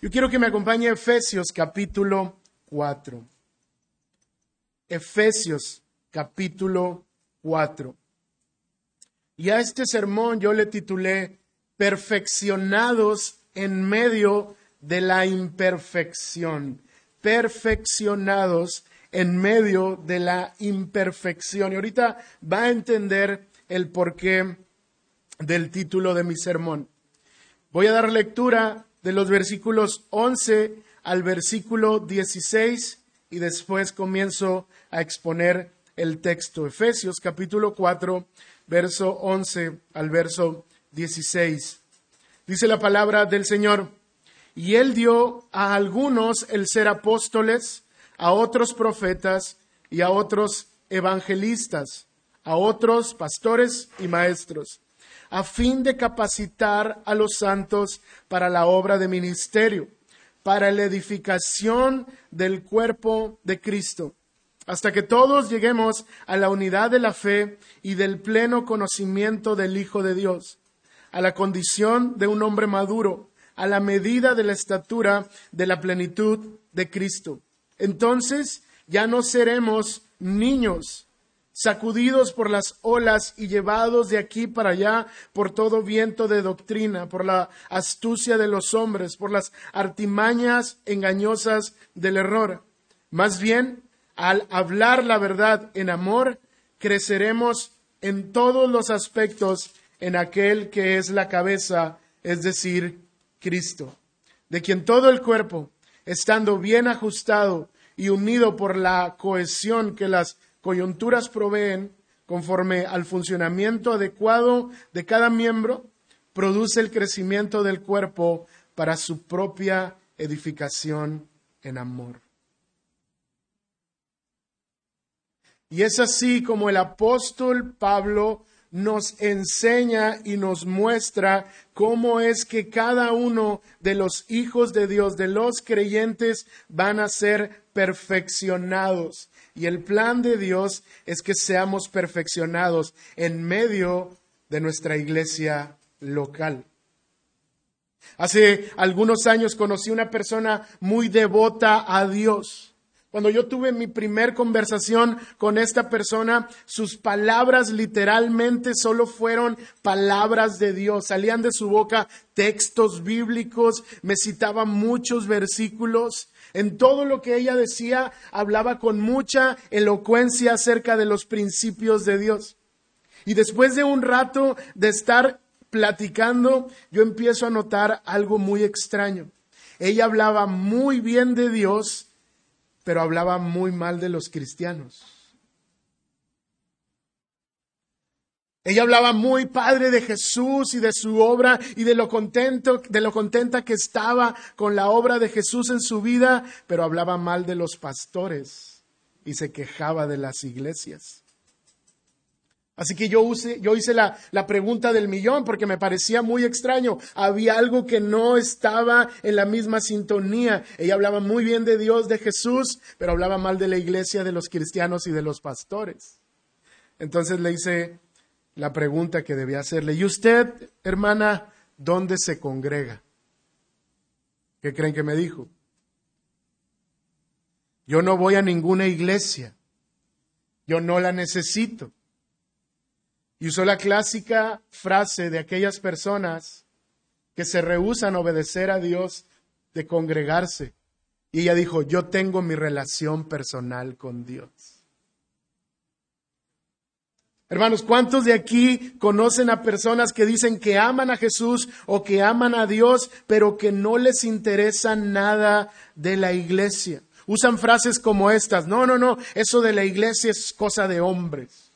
Yo quiero que me acompañe Efesios capítulo 4. Efesios capítulo 4. Y a este sermón yo le titulé Perfeccionados en medio de la imperfección. Perfeccionados en medio de la imperfección. Y ahorita va a entender el porqué del título de mi sermón. Voy a dar lectura de los versículos 11 al versículo 16 y después comienzo a exponer el texto. Efesios capítulo 4, verso 11 al verso 16. Dice la palabra del Señor, y él dio a algunos el ser apóstoles, a otros profetas y a otros evangelistas, a otros pastores y maestros, a fin de capacitar a los santos para la obra de ministerio, para la edificación del cuerpo de Cristo, hasta que todos lleguemos a la unidad de la fe y del pleno conocimiento del Hijo de Dios, a la condición de un hombre maduro, a la medida de la estatura de la plenitud de Cristo. Entonces ya no seremos niños, sacudidos por las olas y llevados de aquí para allá por todo viento de doctrina, por la astucia de los hombres, por las artimañas engañosas del error. Más bien, al hablar la verdad en amor, creceremos en todos los aspectos en aquel que es la cabeza, es decir, Cristo, de quien todo el cuerpo, estando bien ajustado y unido por la cohesión que las coyunturas proveen, conforme al funcionamiento adecuado de cada miembro, produce el crecimiento del cuerpo para su propia edificación en amor. Y es así como el apóstol Pablo nos enseña y nos muestra cómo es que cada uno de los hijos de Dios, de los creyentes, van a ser perfeccionados. Y el plan de Dios es que seamos perfeccionados en medio de nuestra iglesia local. Hace algunos años conocí una persona muy devota a Dios. Cuando yo tuve mi primer conversación con esta persona, sus palabras literalmente solo fueron palabras de Dios. Salían de su boca textos bíblicos, me citaba muchos versículos. En todo lo que ella decía, hablaba con mucha elocuencia acerca de los principios de Dios. Y después de un rato de estar platicando, yo empiezo a notar algo muy extraño. Ella hablaba muy bien de Dios, pero hablaba muy mal de los cristianos. Ella hablaba muy padre de Jesús y de su obra y de lo contento, de lo contenta que estaba con la obra de Jesús en su vida, pero hablaba mal de los pastores y se quejaba de las iglesias. Así que yo, hice la, la, pregunta del millón porque me parecía muy extraño. Había algo que no estaba en la misma sintonía. Ella hablaba muy bien de Dios, de Jesús, pero hablaba mal de la iglesia, de los cristianos y de los pastores. Entonces le hice la pregunta que debía hacerle. ¿Y usted, hermana, dónde se congrega? ¿Qué creen que me dijo? Yo no voy a ninguna iglesia. Yo no la necesito. Y usó la clásica frase de aquellas personas que se rehusan a obedecer a Dios de congregarse. Y ella dijo, yo tengo mi relación personal con Dios. Hermanos, ¿cuántos de aquí conocen a personas que dicen que aman a Jesús o que aman a Dios, pero que no les interesa nada de la iglesia? Usan frases como estas, no, no, no, eso de la iglesia es cosa de hombres.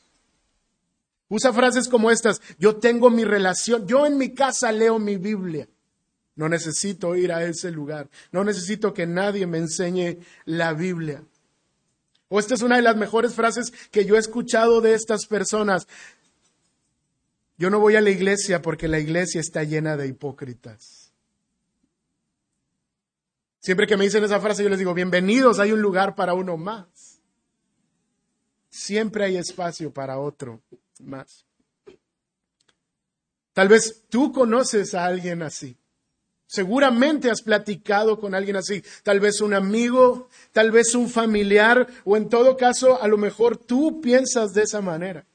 Usa frases como estas, yo tengo mi relación, yo en mi casa leo mi Biblia. No necesito ir a ese lugar, no necesito que nadie me enseñe la Biblia. O esta es una de las mejores frases que yo he escuchado de estas personas. Yo no voy a la iglesia porque la iglesia está llena de hipócritas. Siempre que me dicen esa frase yo les digo, bienvenidos, hay un lugar para uno más. Siempre hay espacio para otro más. Tal vez tú conoces a alguien así. Seguramente has platicado con alguien así, tal vez un amigo, tal vez un familiar, o en todo caso, a lo mejor tú piensas de esa manera,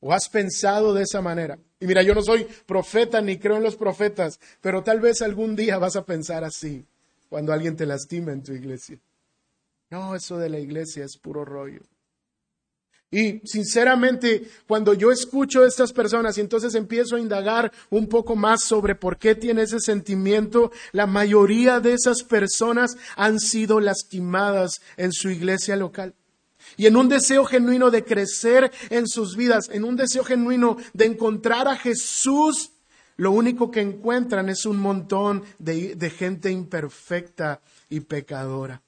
o has pensado de esa manera. Y mira, yo no soy profeta ni creo en los profetas, pero tal vez algún día vas a pensar así cuando alguien te lastima en tu iglesia. No, eso de la iglesia es puro rollo. Y sinceramente, cuando yo escucho a estas personas y entonces empiezo a indagar un poco más sobre por qué tiene ese sentimiento, la mayoría de esas personas han sido lastimadas en su iglesia local. Y en un deseo genuino de crecer en sus vidas, en un deseo genuino de encontrar a Jesús, lo único que encuentran es un montón de, de gente imperfecta y pecadora.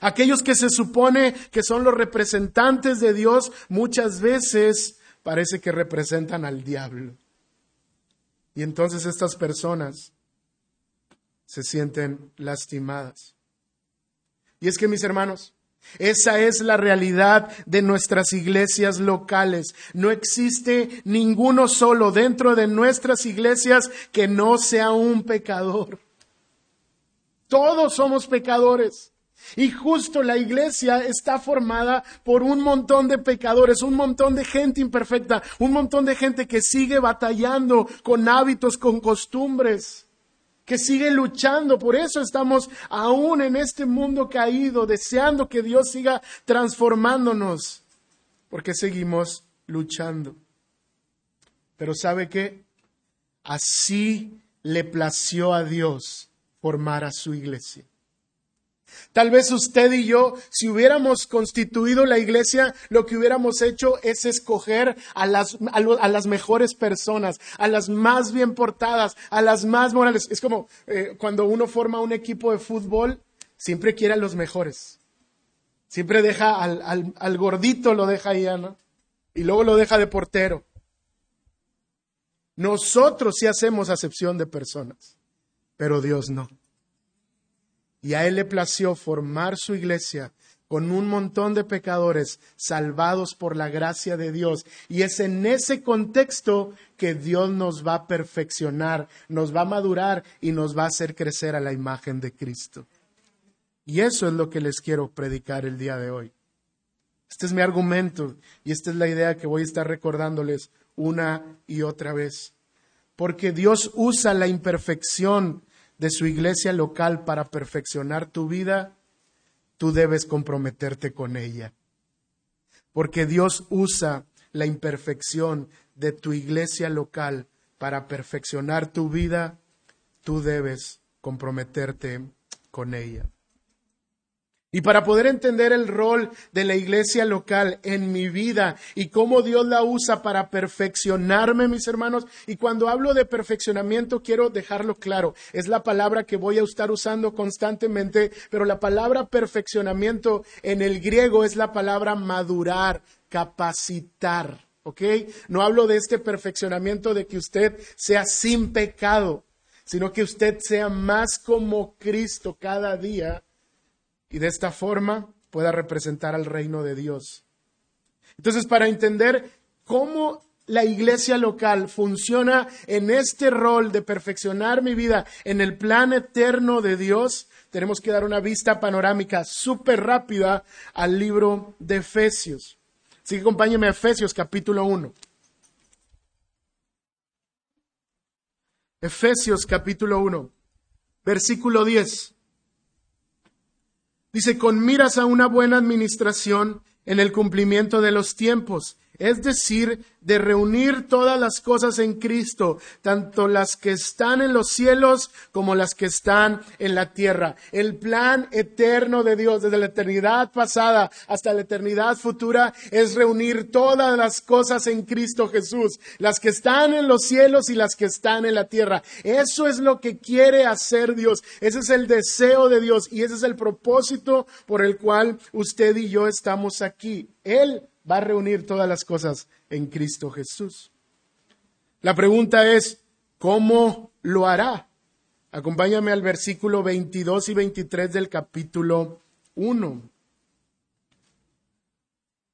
Aquellos que se supone que son los representantes de Dios muchas veces parece que representan al diablo. Y entonces estas personas se sienten lastimadas. Y es que mis hermanos, esa es la realidad de nuestras iglesias locales. No existe ninguno solo dentro de nuestras iglesias que no sea un pecador. Todos somos pecadores. Y justo la iglesia está formada por un montón de pecadores, un montón de gente imperfecta, un montón de gente que sigue batallando con hábitos, con costumbres, que sigue luchando. Por eso estamos aún en este mundo caído, deseando que Dios siga transformándonos, porque seguimos luchando. Pero ¿sabe qué? Así le plació a Dios formar a su iglesia. Tal vez usted y yo, si hubiéramos constituido la iglesia, lo que hubiéramos hecho es escoger a las, mejores personas, a las más bien portadas, a las más morales. Es como eh, cuando uno forma un equipo de fútbol, siempre quiere a los mejores. Siempre deja al, al gordito, lo deja ahí, ¿no? Y luego lo deja de portero. Nosotros sí hacemos acepción de personas, pero Dios no. Y a Él le plació formar su iglesia con un montón de pecadores salvados por la gracia de Dios. Y es en ese contexto que Dios nos va a perfeccionar, nos va a madurar y nos va a hacer crecer a la imagen de Cristo. Y eso es lo que les quiero predicar el día de hoy. Este es mi argumento y esta es la idea que voy a estar recordándoles una y otra vez. Porque Dios usa la imperfección de su iglesia local para perfeccionar tu vida, tú debes comprometerte con ella. Porque Dios usa la imperfección de tu iglesia local para perfeccionar tu vida, tú debes comprometerte con ella. Y para poder entender el rol de la iglesia local en mi vida y cómo Dios la usa para perfeccionarme, mis hermanos, y cuando hablo de perfeccionamiento quiero dejarlo claro, es la palabra que voy a estar usando constantemente, pero la palabra perfeccionamiento en el griego es la palabra madurar, capacitar. ¿Ok? No hablo de este perfeccionamiento de que usted sea sin pecado, sino que usted sea más como Cristo cada día y de esta forma pueda representar al reino de Dios. Entonces, para entender cómo la iglesia local funciona en este rol de perfeccionar mi vida en el plan eterno de Dios, tenemos que dar una vista panorámica súper rápida al libro de Efesios. Así que acompáñeme a Efesios capítulo 1. Efesios capítulo 1, versículo 10. Dice, con miras a una buena administración en el cumplimiento de los tiempos, es decir, de reunir todas las cosas en Cristo, tanto las que están en los cielos como las que están en la tierra. El plan eterno de Dios desde la eternidad pasada hasta la eternidad futura es reunir todas las cosas en Cristo Jesús, las que están en los cielos y las que están en la tierra. Eso es lo que quiere hacer Dios. Ese es el deseo de Dios y ese es el propósito por el cual usted y yo estamos aquí. Él va a reunir todas las cosas en Cristo Jesús. La pregunta es, ¿cómo lo hará? Acompáñame al versículo 22 y 23 del capítulo 1.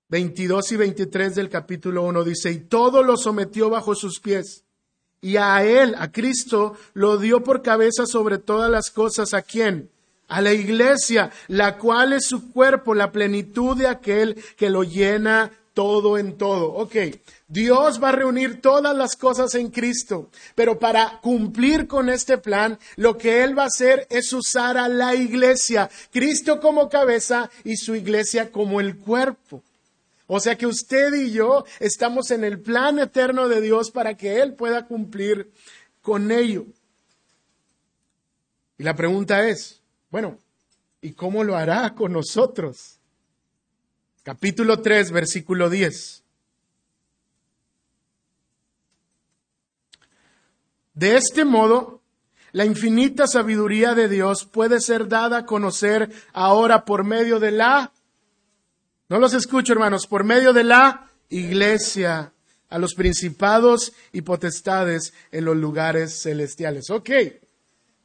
22 y 23 del capítulo 1 dice, y todo lo sometió bajo sus pies y a Él, a Cristo, lo dio por cabeza sobre todas las cosas. ¿A quién? A la iglesia, la cual es su cuerpo, la plenitud de aquel que lo llena todo en todo. Ok, Dios va a reunir todas las cosas en Cristo, pero para cumplir con este plan, lo que Él va a hacer es usar a la iglesia, Cristo como cabeza y su iglesia como el cuerpo. O sea que usted y yo estamos en el plan eterno de Dios para que Él pueda cumplir con ello. Y la pregunta es, bueno, ¿y cómo lo hará con nosotros? Capítulo 3, versículo 10. De este modo, la infinita sabiduría de Dios puede ser dada a conocer ahora por medio de la no los escucho, hermanos, por medio de la iglesia a los principados y potestades en los lugares celestiales. Ok,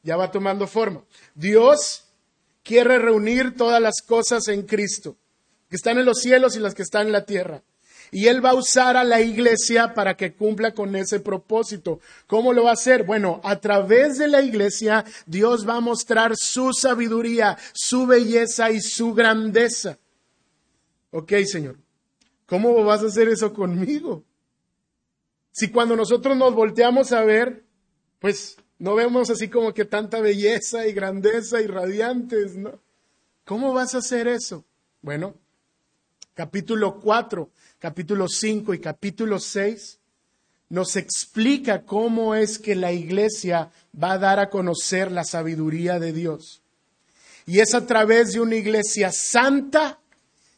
ya va tomando forma. Dios quiere reunir todas las cosas en Cristo, que están en los cielos y las que están en la tierra. Y Él va a usar a la iglesia para que cumpla con ese propósito. ¿Cómo lo va a hacer? Bueno, a través de la iglesia Dios va a mostrar su sabiduría, su belleza y su grandeza. Ok, Señor, ¿cómo vas a hacer eso conmigo? Si cuando nosotros nos volteamos a ver, pues no vemos así como que tanta belleza y grandeza y radiantes, ¿no? ¿Cómo vas a hacer eso? Bueno, capítulo 4, capítulo 5 y capítulo 6 nos explica cómo es que la iglesia va a dar a conocer la sabiduría de Dios. Y es a través de una iglesia santa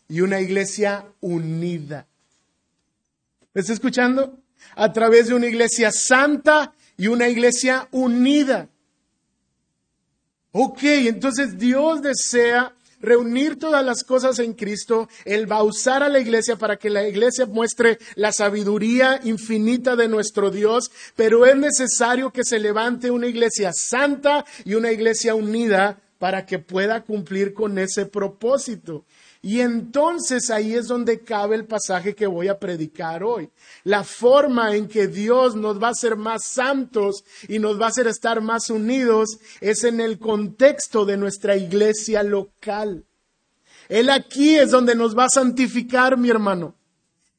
y una iglesia unida. ¿Me está escuchando? A través de una iglesia santa y una iglesia unida. Ok, entonces Dios desea reunir todas las cosas en Cristo. Él va a usar a la iglesia para que la iglesia muestre la sabiduría infinita de nuestro Dios, pero es necesario que se levante una iglesia santa y una iglesia unida para que pueda cumplir con ese propósito. Y entonces ahí es donde cabe el pasaje que voy a predicar hoy. La forma en que Dios nos va a hacer más santos y nos va a hacer estar más unidos es en el contexto de nuestra iglesia local. Él aquí es donde nos va a santificar, mi hermano.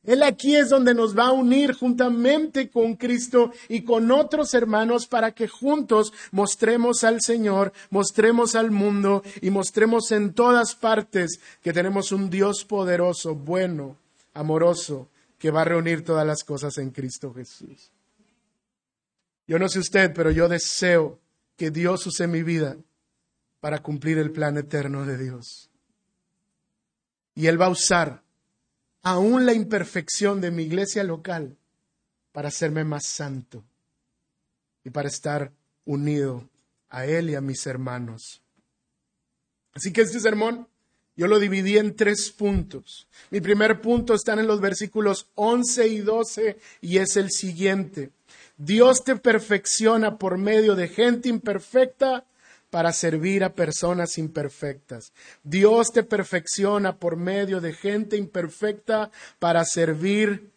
Él aquí es donde nos va a unir juntamente con Cristo y con otros hermanos para que juntos mostremos al Señor, mostremos al mundo y mostremos en todas partes que tenemos un Dios poderoso, bueno, amoroso, que va a reunir todas las cosas en Cristo Jesús. Yo no sé usted, pero yo deseo que Dios use mi vida para cumplir el plan eterno de Dios. Y Él va a usar aún la imperfección de mi iglesia local para hacerme más santo y para estar unido a Él y a mis hermanos. Así que este sermón yo lo dividí en tres puntos. Mi primer punto está en los versículos 11 y 12 y es el siguiente. Dios te perfecciona por medio de gente imperfecta para servir a personas imperfectas. Dios te perfecciona por medio de gente imperfecta para servir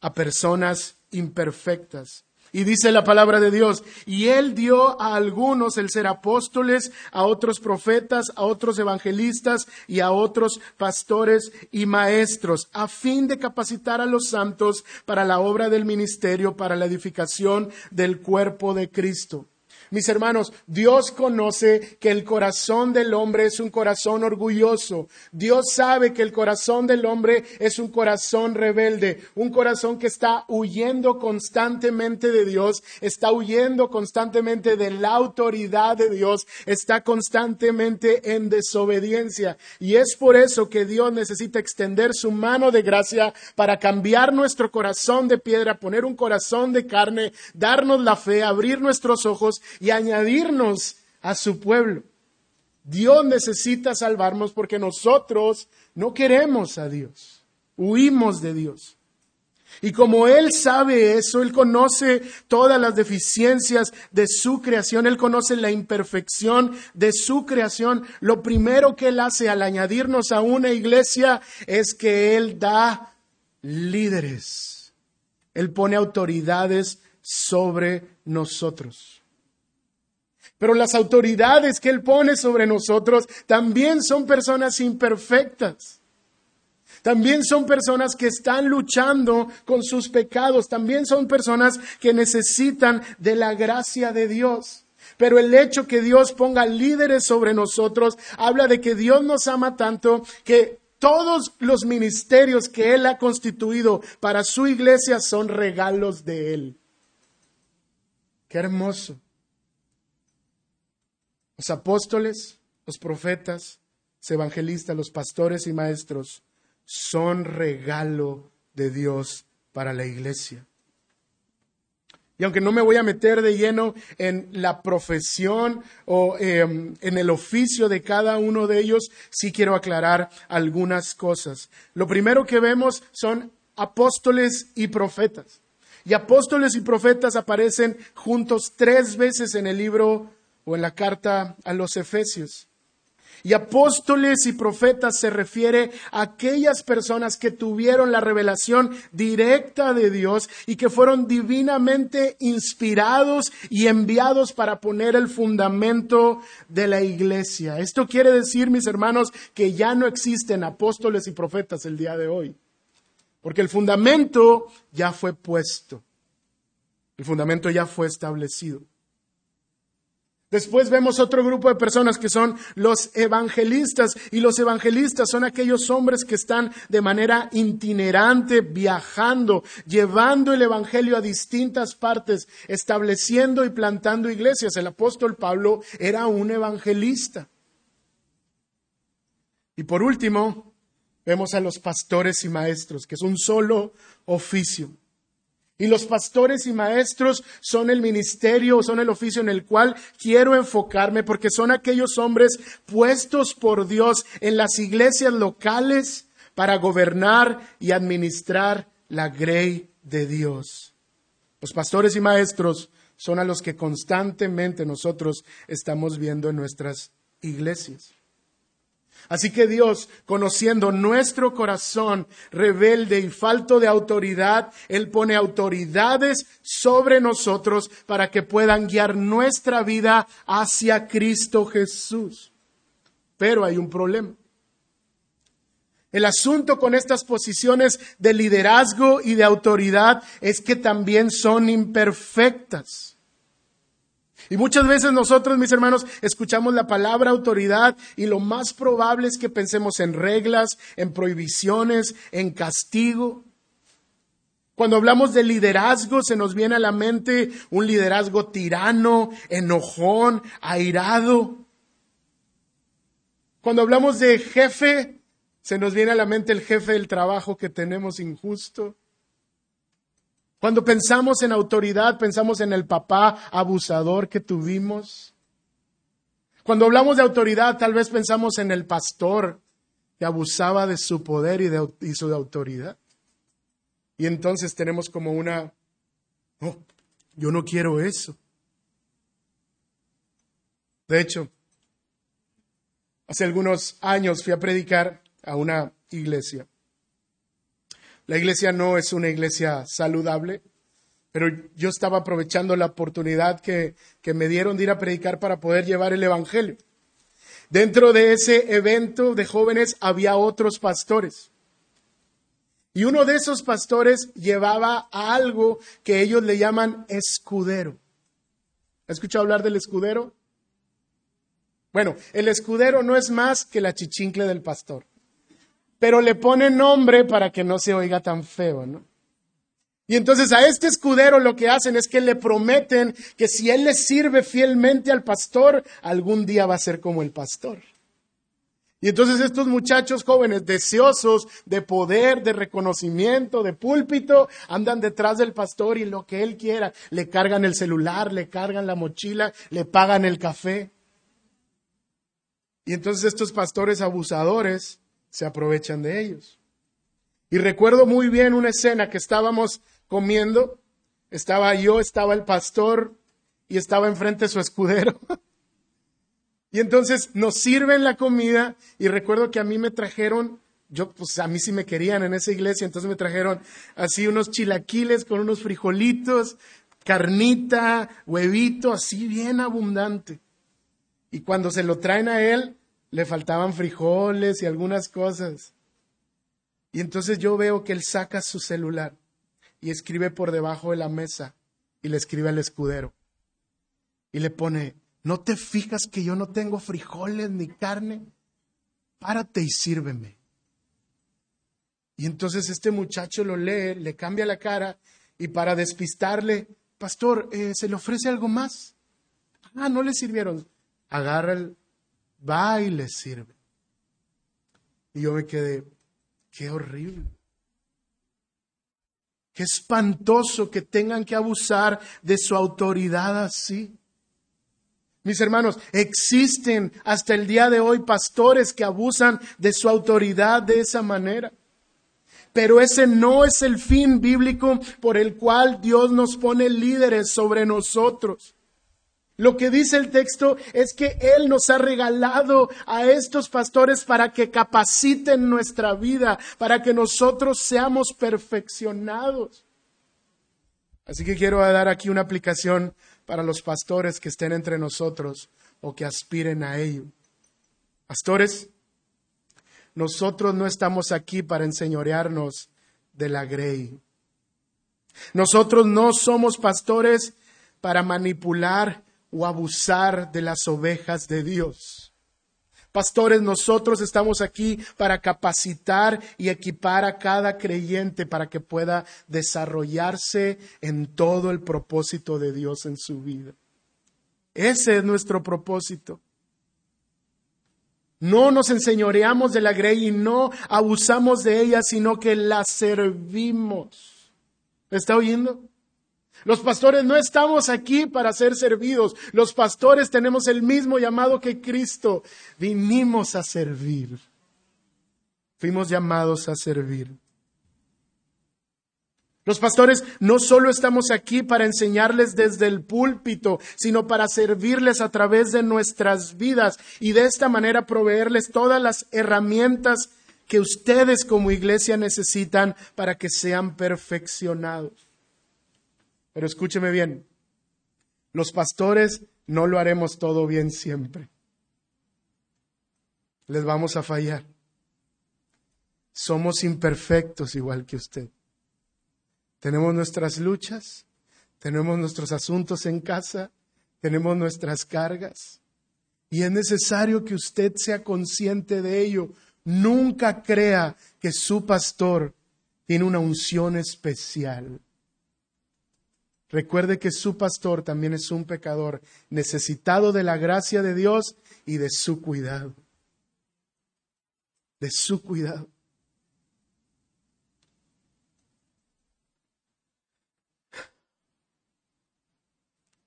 a personas imperfectas. Y dice la palabra de Dios, y Él dio a algunos el ser apóstoles, a otros profetas, a otros evangelistas y a otros pastores y maestros, a fin de capacitar a los santos para la obra del ministerio, para la edificación del cuerpo de Cristo mis hermanos, Dios conoce que el corazón del hombre es un corazón orgulloso. Dios sabe que el corazón del hombre es un corazón rebelde, un corazón que está huyendo constantemente de Dios, está huyendo constantemente de la autoridad de Dios, está constantemente en desobediencia. Y es por eso que Dios necesita extender su mano de gracia para cambiar nuestro corazón de piedra, poner un corazón de carne, darnos la fe, abrir nuestros ojos y añadirnos a su pueblo. Dios necesita salvarnos porque nosotros no queremos a Dios, huimos de Dios. Y como Él sabe eso, Él conoce todas las deficiencias de su creación, Él conoce la imperfección de su creación, lo primero que Él hace al añadirnos a una iglesia es que Él da líderes. Él pone autoridades sobre nosotros. Pero las autoridades que Él pone sobre nosotros también son personas imperfectas. También son personas que están luchando con sus pecados. También son personas que necesitan de la gracia de Dios. Pero el hecho que Dios ponga líderes sobre nosotros habla de que Dios nos ama tanto que todos los ministerios que Él ha constituido para su iglesia son regalos de Él. Qué hermoso. Los apóstoles, los profetas, los evangelistas, los pastores y maestros son regalo de Dios para la iglesia. Y aunque no me voy a meter de lleno en la profesión o em, en el oficio de cada uno de ellos, sí quiero aclarar algunas cosas. Lo primero que vemos son apóstoles y profetas. Y apóstoles y profetas aparecen juntos tres veces en el libro o en la carta a los Efesios. Y apóstoles y profetas se refiere a aquellas personas que tuvieron la revelación directa de Dios y que fueron divinamente inspirados y enviados para poner el fundamento de la iglesia. Esto quiere decir, mis hermanos, que ya no existen apóstoles y profetas el día de hoy, porque el fundamento ya fue puesto, el fundamento ya fue establecido. Después vemos otro grupo de personas que son los evangelistas y los evangelistas son aquellos hombres que están de manera itinerante viajando, llevando el evangelio a distintas partes, estableciendo y plantando iglesias. El apóstol Pablo era un evangelista. Y por último, vemos a los pastores y maestros, que es un solo oficio. Y los pastores y maestros son el ministerio, son el oficio en el cual quiero enfocarme porque son aquellos hombres puestos por Dios en las iglesias locales para gobernar y administrar la grey de Dios. Los pastores y maestros son a los que constantemente nosotros estamos viendo en nuestras iglesias. Así que Dios, conociendo nuestro corazón rebelde y falto de autoridad, Él pone autoridades sobre nosotros para que puedan guiar nuestra vida hacia Cristo Jesús. Pero hay un problema. El asunto con estas posiciones de liderazgo y de autoridad es que también son imperfectas. Y muchas veces nosotros, mis hermanos, escuchamos la palabra autoridad y lo más probable es que pensemos en reglas, en prohibiciones, en castigo. Cuando hablamos de liderazgo, se nos viene a la mente un liderazgo tirano, enojón, airado. Cuando hablamos de jefe, se nos viene a la mente el jefe del trabajo que tenemos injusto. Cuando pensamos en autoridad, pensamos en el papá abusador que tuvimos. Cuando hablamos de autoridad, tal vez pensamos en el pastor que abusaba de su poder y de, su autoridad. Y entonces tenemos como una, oh, yo no quiero eso. De hecho, hace algunos años fui a predicar a una iglesia. La iglesia no es una iglesia saludable, pero yo estaba aprovechando la oportunidad que, que me dieron de ir a predicar para poder llevar el Evangelio. Dentro de ese evento de jóvenes había otros pastores. Y uno de esos pastores llevaba algo que ellos le llaman escudero. ¿Ha escuchado hablar del escudero? Bueno, el escudero no es más que la chichincle del pastor pero le pone nombre para que no se oiga tan feo, ¿no? Y entonces a este escudero lo que hacen es que le prometen que si él le sirve fielmente al pastor, algún día va a ser como el pastor. Y entonces estos muchachos jóvenes deseosos de poder, de reconocimiento, de púlpito, andan detrás del pastor y lo que él quiera, le cargan el celular, le cargan la mochila, le pagan el café. Y entonces estos pastores abusadores se aprovechan de ellos. Y recuerdo muy bien una escena que estábamos comiendo, estaba yo, estaba el pastor y estaba enfrente su escudero. Y entonces nos sirven la comida y recuerdo que a mí me trajeron, yo pues a mí sí me querían en esa iglesia, entonces me trajeron así unos chilaquiles con unos frijolitos, carnita, huevito, así bien abundante. Y cuando se lo traen a él, le faltaban frijoles y algunas cosas. Y entonces yo veo que él saca su celular y escribe por debajo de la mesa y le escribe al escudero. Y le pone, ¿no te fijas que yo no tengo frijoles ni carne? Párate y sírveme. Y entonces este muchacho lo lee, le cambia la cara y para despistarle, pastor, eh, ¿se le ofrece algo más? Ah, no le sirvieron. Agarra el, va y le sirve. Y yo me quedé, qué horrible. Qué espantoso que tengan que abusar de su autoridad así. Mis hermanos, existen hasta el día de hoy pastores que abusan de su autoridad de esa manera. Pero ese no es el fin bíblico por el cual Dios nos pone líderes sobre nosotros. Lo que dice el texto es que Él nos ha regalado a estos pastores para que capaciten nuestra vida, para que nosotros seamos perfeccionados. Así que quiero dar aquí una aplicación para los pastores que estén entre nosotros o que aspiren a ello. Pastores, nosotros no estamos aquí para enseñorearnos de la grey. Nosotros no somos pastores para manipular o abusar de las ovejas de Dios. Pastores, nosotros estamos aquí para capacitar y equipar a cada creyente para que pueda desarrollarse en todo el propósito de Dios en su vida. Ese es nuestro propósito. No nos enseñoreamos de la grey y no abusamos de ella, sino que la servimos. ¿Está oyendo? Los pastores no estamos aquí para ser servidos. Los pastores tenemos el mismo llamado que Cristo. Vinimos a servir. Fuimos llamados a servir. Los pastores no solo estamos aquí para enseñarles desde el púlpito, sino para servirles a través de nuestras vidas y de esta manera proveerles todas las herramientas que ustedes como iglesia necesitan para que sean perfeccionados. Pero escúcheme bien, los pastores no lo haremos todo bien siempre. Les vamos a fallar. Somos imperfectos igual que usted. Tenemos nuestras luchas, tenemos nuestros asuntos en casa, tenemos nuestras cargas. Y es necesario que usted sea consciente de ello. Nunca crea que su pastor tiene una unción especial. Recuerde que su pastor también es un pecador necesitado de la gracia de Dios y de su cuidado. De su cuidado.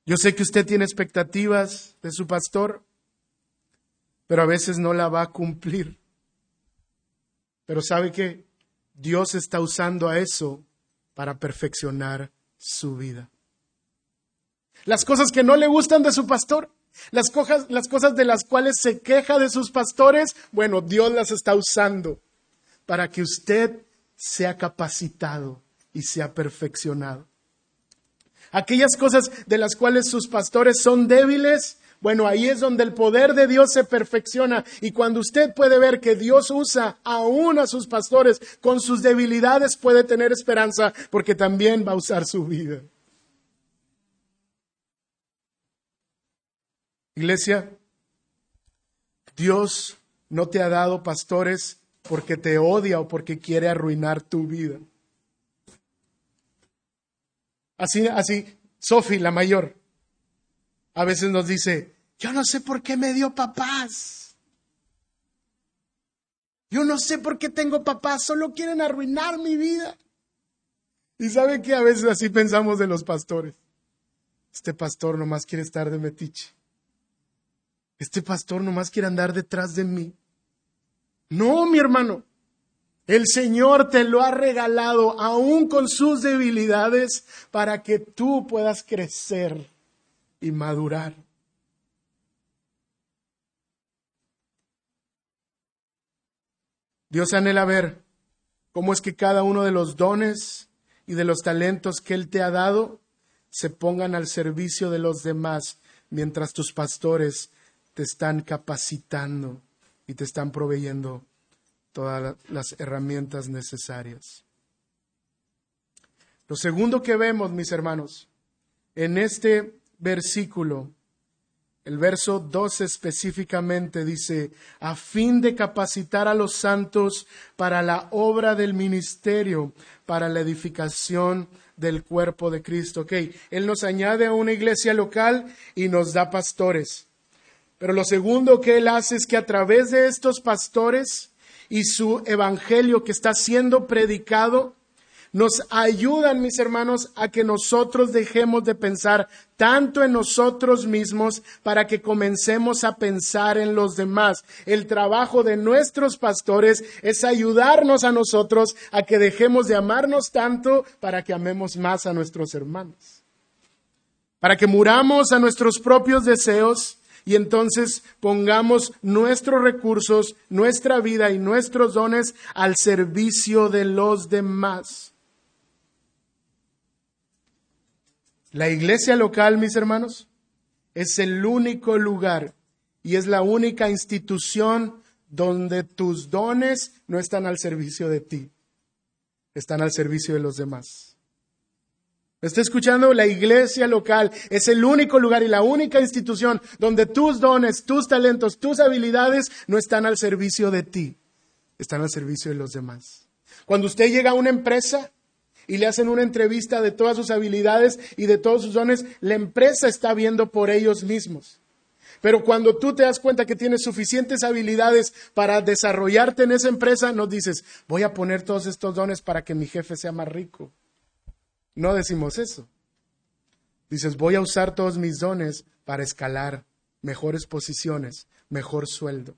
Yo sé que usted tiene expectativas de su pastor, pero a veces no la va a cumplir. Pero sabe que Dios está usando a eso para perfeccionar su vida. Las cosas que no le gustan de su pastor, las, las cosas de las cuales se queja de sus pastores, bueno, Dios las está usando para que usted sea capacitado y sea perfeccionado. Aquellas cosas de las cuales sus pastores son débiles, bueno, ahí es donde el poder de Dios se perfecciona. Y cuando usted puede ver que Dios usa aún a sus pastores con sus debilidades, puede tener esperanza porque también va a usar su vida. Iglesia, Dios no te ha dado pastores porque te odia o porque quiere arruinar tu vida. Así, así, Sophie, la mayor, a veces nos dice, yo no sé por qué me dio papás. Yo no sé por qué tengo papás, solo quieren arruinar mi vida. Y sabe que a veces así pensamos de los pastores. Este pastor nomás quiere estar de metiche. Este pastor nomás quiere andar detrás de mí. No, mi hermano. El Señor te lo ha regalado aún con sus debilidades para que tú puedas crecer y madurar. Dios anhela ver cómo es que cada uno de los dones y de los talentos que Él te ha dado se pongan al servicio de los demás mientras tus pastores te están capacitando y te están proveyendo todas las herramientas necesarias. Lo segundo que vemos, mis hermanos, en este versículo, el verso 12 específicamente dice, a fin de capacitar a los santos para la obra del ministerio, para la edificación del cuerpo de Cristo. Ok, Él nos añade a una iglesia local y nos da pastores. Pero lo segundo que Él hace es que a través de estos pastores y su evangelio que está siendo predicado, nos ayudan, mis hermanos, a que nosotros dejemos de pensar tanto en nosotros mismos para que comencemos a pensar en los demás. El trabajo de nuestros pastores es ayudarnos a nosotros a que dejemos de amarnos tanto para que amemos más a nuestros hermanos. Para que muramos a nuestros propios deseos y entonces pongamos nuestros recursos, nuestra vida y nuestros dones al servicio de los demás. La iglesia local, mis hermanos, es el único lugar y es la única institución donde tus dones no están al servicio de ti, están al servicio de los demás. ¿Me está escuchando? La iglesia local es el único lugar y la única institución donde tus dones, tus talentos, tus habilidades no están al servicio de ti, están al servicio de los demás. Cuando usted llega a una empresa, y le hacen una entrevista de todas sus habilidades y de todos sus dones, la empresa está viendo por ellos mismos. Pero cuando tú te das cuenta que tienes suficientes habilidades para desarrollarte en esa empresa, no dices, voy a poner todos estos dones para que mi jefe sea más rico. No decimos eso. Dices, voy a usar todos mis dones para escalar mejores posiciones, mejor sueldo.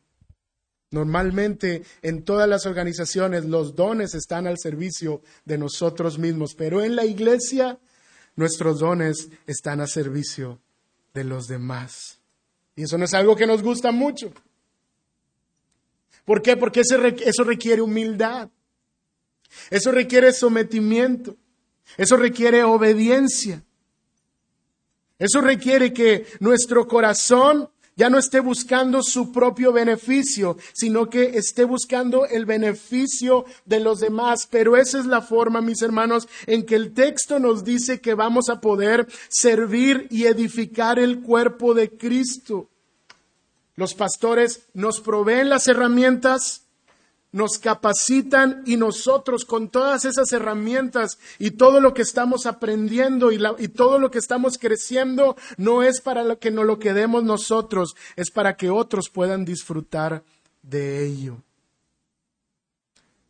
Normalmente en todas las organizaciones los dones están al servicio de nosotros mismos, pero en la iglesia nuestros dones están a servicio de los demás. Y eso no es algo que nos gusta mucho. ¿Por qué? Porque eso requiere humildad. Eso requiere sometimiento. Eso requiere obediencia. Eso requiere que nuestro corazón ya no esté buscando su propio beneficio, sino que esté buscando el beneficio de los demás. Pero esa es la forma, mis hermanos, en que el texto nos dice que vamos a poder servir y edificar el cuerpo de Cristo. Los pastores nos proveen las herramientas, nos capacitan y nosotros con todas esas herramientas y todo lo que estamos aprendiendo y, todo lo que estamos creciendo no es para que nos lo quedemos nosotros, es para que otros puedan disfrutar de ello.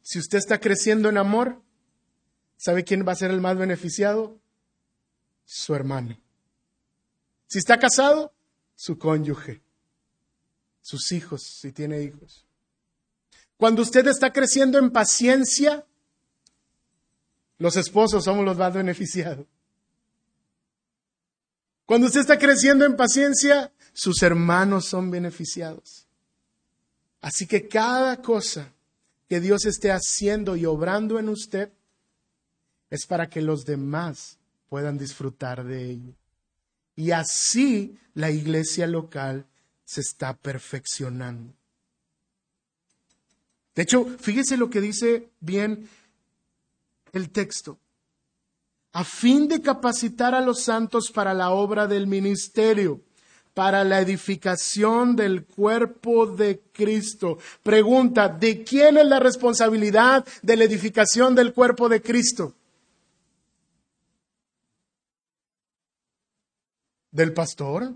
Si usted está creciendo en amor, ¿sabe quién va a ser el más beneficiado? Su hermano. Si está casado, su cónyuge, sus hijos, si tiene hijos. Cuando usted está creciendo en paciencia, los esposos somos los más beneficiados. Cuando usted está creciendo en paciencia, sus hermanos son beneficiados. Así que cada cosa que Dios esté haciendo y obrando en usted es para que los demás puedan disfrutar de ello. Y así la iglesia local se está perfeccionando. De hecho, fíjese lo que dice bien el texto. A fin de capacitar a los santos para la obra del ministerio, para la edificación del cuerpo de Cristo. Pregunta, ¿de quién es la responsabilidad de la edificación del cuerpo de Cristo? ¿Del pastor?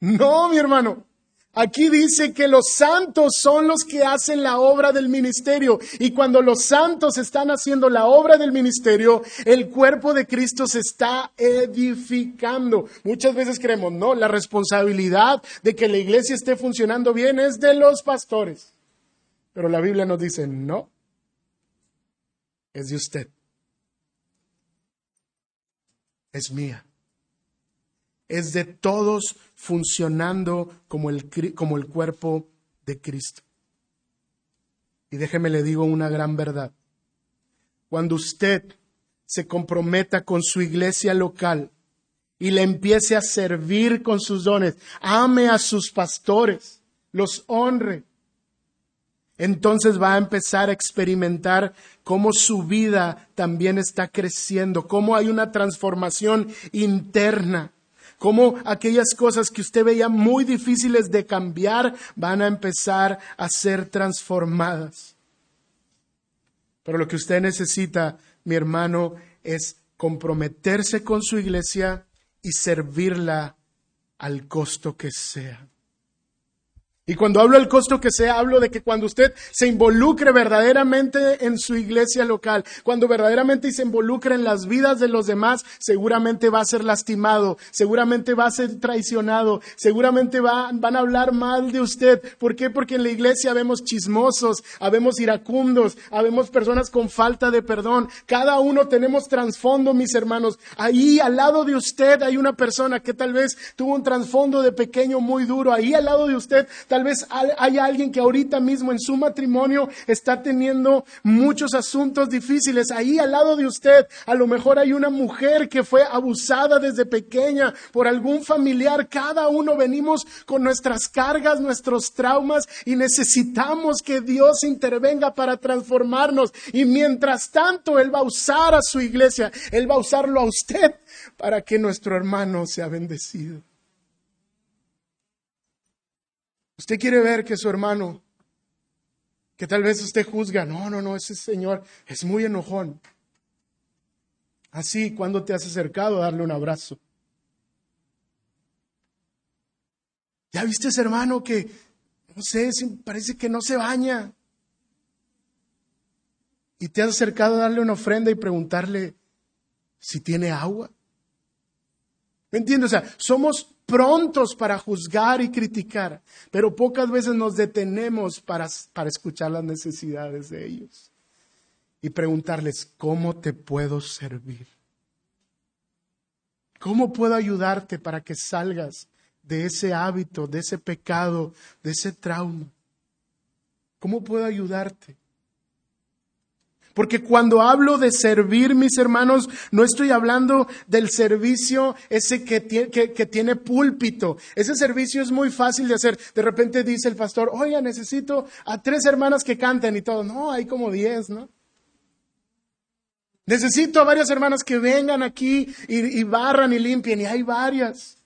No, mi hermano. Aquí dice que los santos son los que hacen la obra del ministerio y cuando los santos están haciendo la obra del ministerio, el cuerpo de Cristo se está edificando. Muchas veces creemos, no, la responsabilidad de que la iglesia esté funcionando bien es de los pastores. Pero la Biblia nos dice, no, es de usted. Es mía es de todos funcionando como el, como el cuerpo de Cristo. Y déjeme le digo una gran verdad. Cuando usted se comprometa con su iglesia local y le empiece a servir con sus dones, ame a sus pastores, los honre, entonces va a empezar a experimentar cómo su vida también está creciendo, cómo hay una transformación interna, cómo aquellas cosas que usted veía muy difíciles de cambiar van a empezar a ser transformadas. Pero lo que usted necesita, mi hermano, es comprometerse con su iglesia y servirla al costo que sea. Y cuando hablo del costo que sea, hablo de que cuando usted se involucre verdaderamente en su iglesia local, cuando verdaderamente se involucre en las vidas de los demás, seguramente va a ser lastimado, seguramente va a ser traicionado, seguramente van a hablar mal de usted. ¿Por qué? Porque en la iglesia vemos chismosos, habemos iracundos, habemos personas con falta de perdón. Cada uno tenemos trasfondo, mis hermanos. Ahí al lado de usted hay una persona que tal vez tuvo un trasfondo de pequeño muy duro. Ahí al lado de usted tal Tal vez hay alguien que ahorita mismo en su matrimonio está teniendo muchos asuntos difíciles. Ahí al lado de usted, a lo mejor hay una mujer que fue abusada desde pequeña por algún familiar. Cada uno venimos con nuestras cargas, nuestros traumas y necesitamos que Dios intervenga para transformarnos. Y mientras tanto, Él va a usar a su iglesia, Él va a usarlo a usted para que nuestro hermano sea bendecido. Usted quiere ver que su hermano, que tal vez usted juzga, no, no, no, ese señor es muy enojón. Así, cuando te has acercado a darle un abrazo? ¿Ya viste ese hermano que, no sé, parece que no se baña? Y te has acercado a darle una ofrenda y preguntarle si tiene agua. ¿Me entiendes? O sea, somos prontos para juzgar y criticar, pero pocas veces nos detenemos para, para escuchar las necesidades de ellos y preguntarles, ¿cómo te puedo servir? ¿Cómo puedo ayudarte para que salgas de ese hábito, de ese pecado, de ese trauma? ¿Cómo puedo ayudarte? Porque cuando hablo de servir, mis hermanos, no estoy hablando del servicio ese que tiene, púlpito. Ese servicio es muy fácil de hacer. De repente dice el pastor, oye, necesito a tres hermanas que canten y todo. No, hay como diez, ¿no? Necesito a varias hermanas que vengan aquí y, y barran y limpien, y hay varias.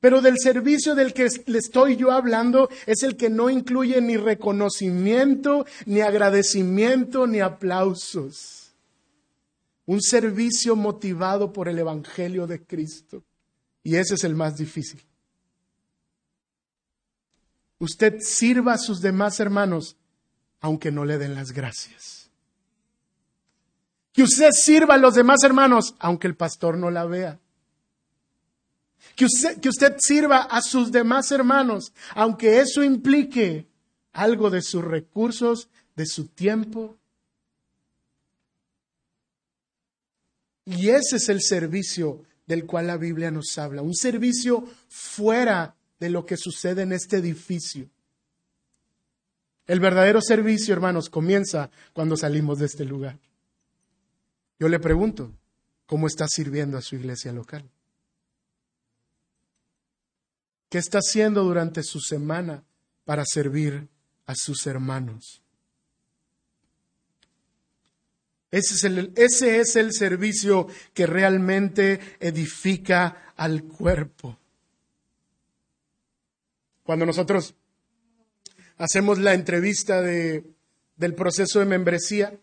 Pero del servicio del que le estoy yo hablando es el que no incluye ni reconocimiento, ni agradecimiento, ni aplausos. Un servicio motivado por el Evangelio de Cristo. Y ese es el más difícil. Usted sirva a sus demás hermanos aunque no le den las gracias. Que usted sirva a los demás hermanos aunque el pastor no la vea. Que usted, sirva a sus demás hermanos, aunque eso implique algo de sus recursos, de su tiempo. Y ese es el servicio del cual la Biblia nos habla, un servicio fuera de lo que sucede en este edificio. El verdadero servicio, hermanos, comienza cuando salimos de este lugar. Yo le pregunto, ¿cómo está sirviendo a su iglesia local? ¿Qué está haciendo durante su semana para servir a sus hermanos? Ese es, el, ese es el servicio que realmente edifica al cuerpo. Cuando nosotros hacemos la entrevista de, del proceso de membresía,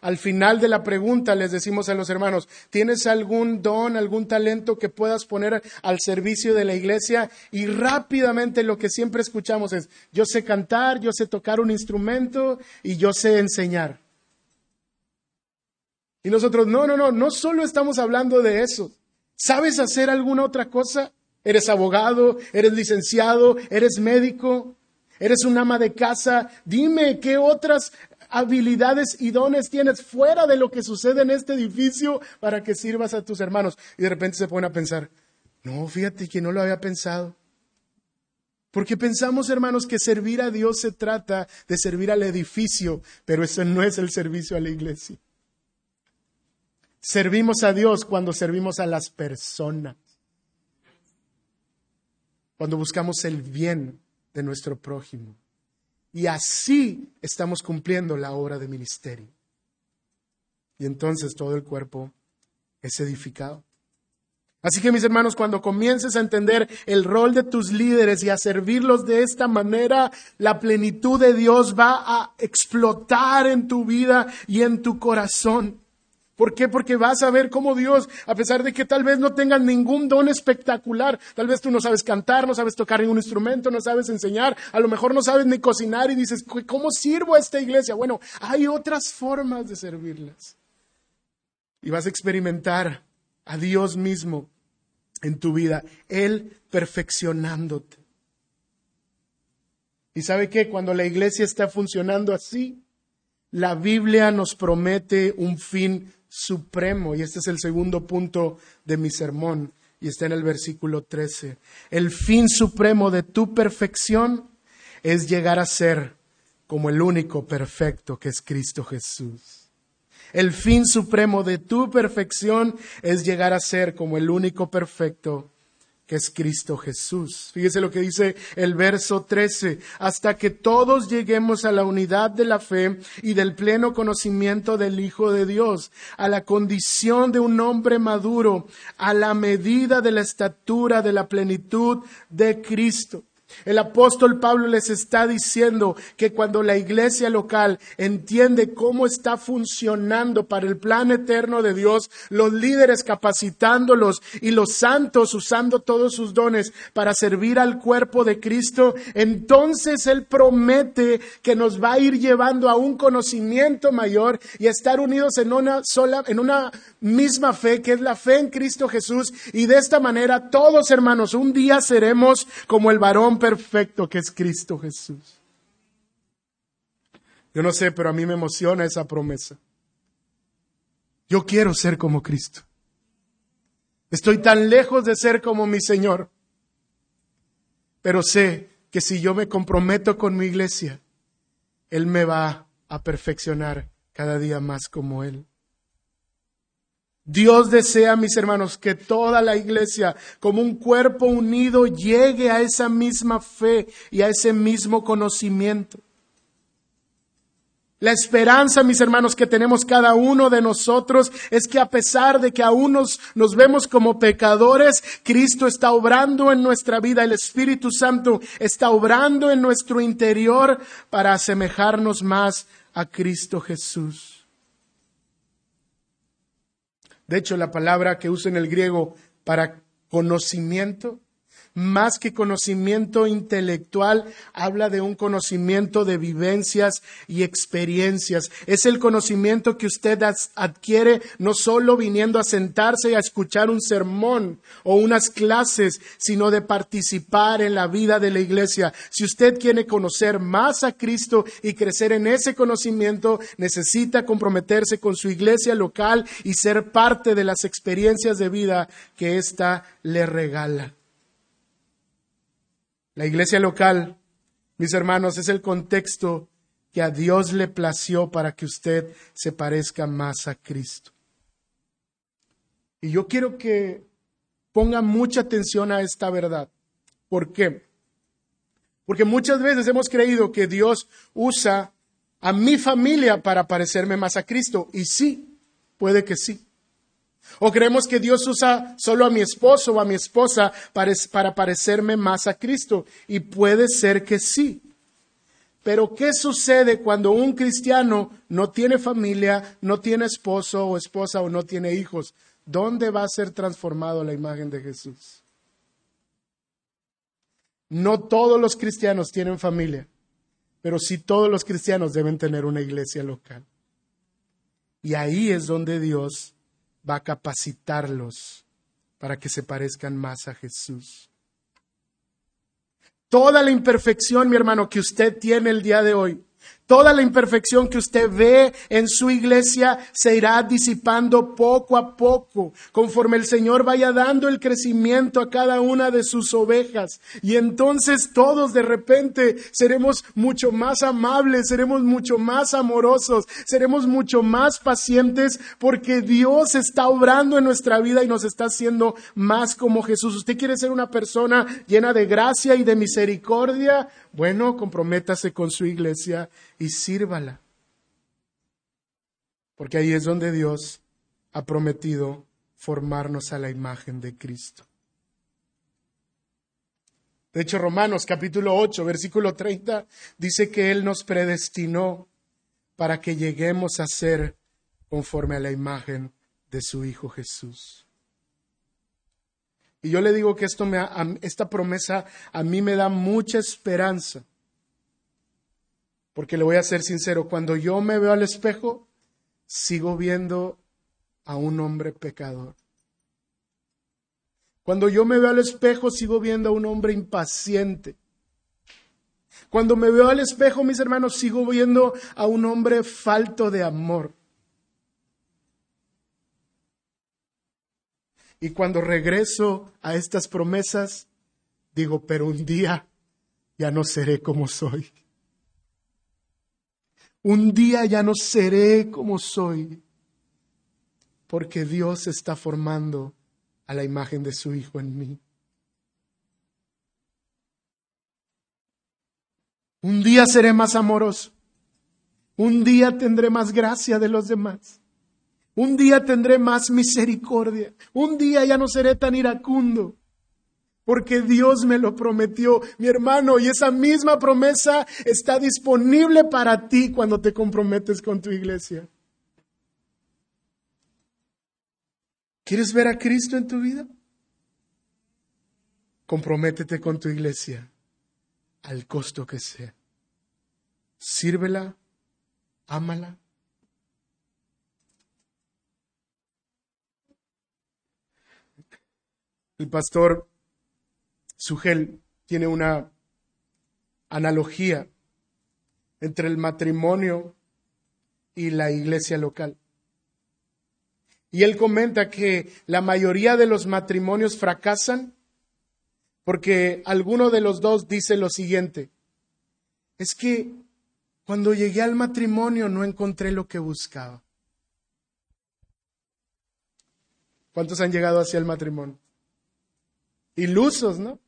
al final de la pregunta les decimos a los hermanos, ¿tienes algún don, algún talento que puedas poner al servicio de la iglesia? Y rápidamente lo que siempre escuchamos es, yo sé cantar, yo sé tocar un instrumento y yo sé enseñar. Y nosotros, no, no, no, no solo estamos hablando de eso. ¿Sabes hacer alguna otra cosa? ¿Eres abogado? ¿Eres licenciado? ¿Eres médico? ¿Eres un ama de casa? Dime qué otras habilidades y dones tienes fuera de lo que sucede en este edificio para que sirvas a tus hermanos. Y de repente se ponen a pensar, no, fíjate que no lo había pensado. Porque pensamos, hermanos, que servir a Dios se trata de servir al edificio, pero eso no es el servicio a la iglesia. Servimos a Dios cuando servimos a las personas, cuando buscamos el bien de nuestro prójimo. Y así estamos cumpliendo la obra de ministerio. Y entonces todo el cuerpo es edificado. Así que mis hermanos, cuando comiences a entender el rol de tus líderes y a servirlos de esta manera, la plenitud de Dios va a explotar en tu vida y en tu corazón. ¿Por qué? Porque vas a ver cómo Dios, a pesar de que tal vez no tengas ningún don espectacular, tal vez tú no sabes cantar, no sabes tocar ningún instrumento, no sabes enseñar, a lo mejor no sabes ni cocinar y dices, ¿cómo sirvo a esta iglesia? Bueno, hay otras formas de servirlas. Y vas a experimentar a Dios mismo en tu vida, Él perfeccionándote. ¿Y sabe qué? Cuando la iglesia está funcionando así, la Biblia nos promete un fin supremo, y este es el segundo punto de mi sermón, y está en el versículo 13. El fin supremo de tu perfección es llegar a ser como el único perfecto que es Cristo Jesús. El fin supremo de tu perfección es llegar a ser como el único perfecto que es Cristo Jesús. Fíjese lo que dice el verso 13, hasta que todos lleguemos a la unidad de la fe y del pleno conocimiento del Hijo de Dios, a la condición de un hombre maduro, a la medida de la estatura de la plenitud de Cristo. El apóstol Pablo les está diciendo que cuando la iglesia local entiende cómo está funcionando para el plan eterno de Dios, los líderes capacitándolos y los santos usando todos sus dones para servir al cuerpo de Cristo, entonces Él promete que nos va a ir llevando a un conocimiento mayor y estar unidos en una sola, en una misma fe, que es la fe en Cristo Jesús. Y de esta manera todos hermanos, un día seremos como el varón perfecto que es Cristo Jesús. Yo no sé, pero a mí me emociona esa promesa. Yo quiero ser como Cristo. Estoy tan lejos de ser como mi Señor. Pero sé que si yo me comprometo con mi iglesia, Él me va a perfeccionar cada día más como Él. Dios desea, mis hermanos, que toda la iglesia, como un cuerpo unido, llegue a esa misma fe y a ese mismo conocimiento. La esperanza, mis hermanos, que tenemos cada uno de nosotros es que a pesar de que aún nos, nos, vemos como pecadores, Cristo está obrando en nuestra vida, el Espíritu Santo está obrando en nuestro interior para asemejarnos más a Cristo Jesús. De hecho, la palabra que usa en el griego para conocimiento más que conocimiento intelectual, habla de un conocimiento de vivencias y experiencias. Es el conocimiento que usted adquiere no solo viniendo a sentarse y a escuchar un sermón o unas clases, sino de participar en la vida de la iglesia. Si usted quiere conocer más a Cristo y crecer en ese conocimiento, necesita comprometerse con su iglesia local y ser parte de las experiencias de vida que ésta le regala. La iglesia local, mis hermanos, es el contexto que a Dios le plació para que usted se parezca más a Cristo. Y yo quiero que ponga mucha atención a esta verdad. ¿Por qué? Porque muchas veces hemos creído que Dios usa a mi familia para parecerme más a Cristo. Y sí, puede que sí. O creemos que Dios usa solo a mi esposo o a mi esposa para, parecerme más a Cristo. Y puede ser que sí. Pero ¿qué sucede cuando un cristiano no tiene familia, no tiene esposo o esposa o no tiene hijos? ¿Dónde va a ser transformado la imagen de Jesús? No todos los cristianos tienen familia, pero sí todos los cristianos deben tener una iglesia local. Y ahí es donde Dios va a capacitarlos para que se parezcan más a Jesús. Toda la imperfección, mi hermano, que usted tiene el día de hoy, Toda la imperfección que usted ve en su iglesia se irá disipando poco a poco, conforme el Señor vaya dando el crecimiento a cada una de sus ovejas. Y entonces todos de repente seremos mucho más amables, seremos mucho más amorosos, seremos mucho más pacientes porque Dios está obrando en nuestra vida y nos está haciendo más como Jesús. ¿Usted quiere ser una persona llena de gracia y de misericordia? Bueno, comprométase con su iglesia y sírvala. Porque ahí es donde Dios ha prometido formarnos a la imagen de Cristo. De hecho, Romanos capítulo 8, versículo 30, dice que Él nos predestinó para que lleguemos a ser conforme a la imagen de su Hijo Jesús. Y yo le digo que esto me, esta promesa a mí me da mucha esperanza. Porque le voy a ser sincero, cuando yo me veo al espejo, sigo viendo a un hombre pecador. Cuando yo me veo al espejo, sigo viendo a un hombre impaciente. Cuando me veo al espejo, mis hermanos, sigo viendo a un hombre falto de amor. Y cuando regreso a estas promesas, digo, pero un día ya no seré como soy. Un día ya no seré como soy, porque Dios está formando a la imagen de su Hijo en mí. Un día seré más amoroso. Un día tendré más gracia de los demás. Un día tendré más misericordia. Un día ya no seré tan iracundo. Porque Dios me lo prometió, mi hermano, y esa misma promesa está disponible para ti cuando te comprometes con tu iglesia. ¿Quieres ver a Cristo en tu vida? Comprométete con tu iglesia al costo que sea. Sírvela, ámala, El pastor Sugel tiene una analogía entre el matrimonio y la iglesia local. Y él comenta que la mayoría de los matrimonios fracasan porque alguno de los dos dice lo siguiente, es que cuando llegué al matrimonio no encontré lo que buscaba. ¿Cuántos han llegado hacia el matrimonio? ilusos, ¿no?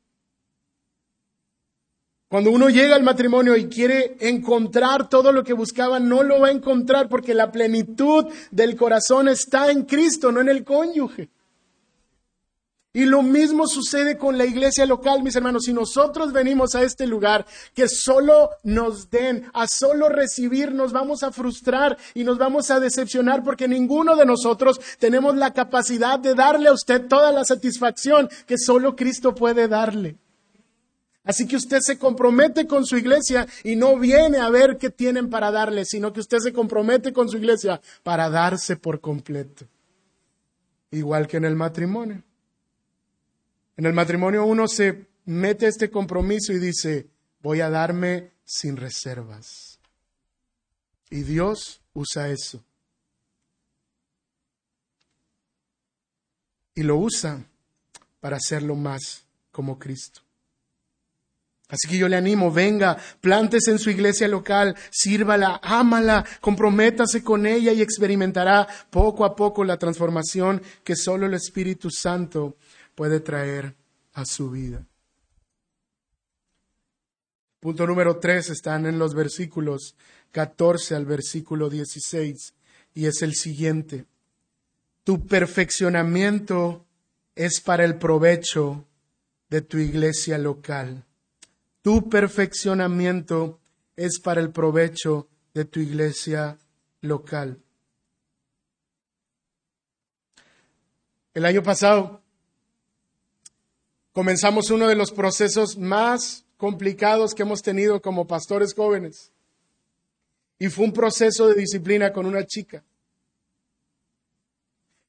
Cuando uno llega al matrimonio y quiere encontrar todo lo que buscaba, no lo va a encontrar porque la plenitud del corazón está en Cristo, no en el cónyuge. Y lo mismo sucede con la iglesia local, mis hermanos. Si nosotros venimos a este lugar que solo nos den, a solo recibir, nos vamos a frustrar y nos vamos a decepcionar porque ninguno de nosotros tenemos la capacidad de darle a usted toda la satisfacción que solo Cristo puede darle. Así que usted se compromete con su iglesia y no viene a ver qué tienen para darle, sino que usted se compromete con su iglesia para darse por completo. Igual que en el matrimonio. En el matrimonio uno se mete este compromiso y dice, voy a darme sin reservas. Y Dios usa eso. Y lo usa para hacerlo más como Cristo. Así que yo le animo, venga, plántese en su iglesia local, sírvala, ámala, comprométase con ella y experimentará poco a poco la transformación que solo el Espíritu Santo puede traer a su vida. Punto número tres están en los versículos 14 al versículo 16 y es el siguiente. Tu perfeccionamiento es para el provecho de tu iglesia local. Tu perfeccionamiento es para el provecho de tu iglesia local. El año pasado comenzamos uno de los procesos más complicados que hemos tenido como pastores jóvenes. Y fue un proceso de disciplina con una chica.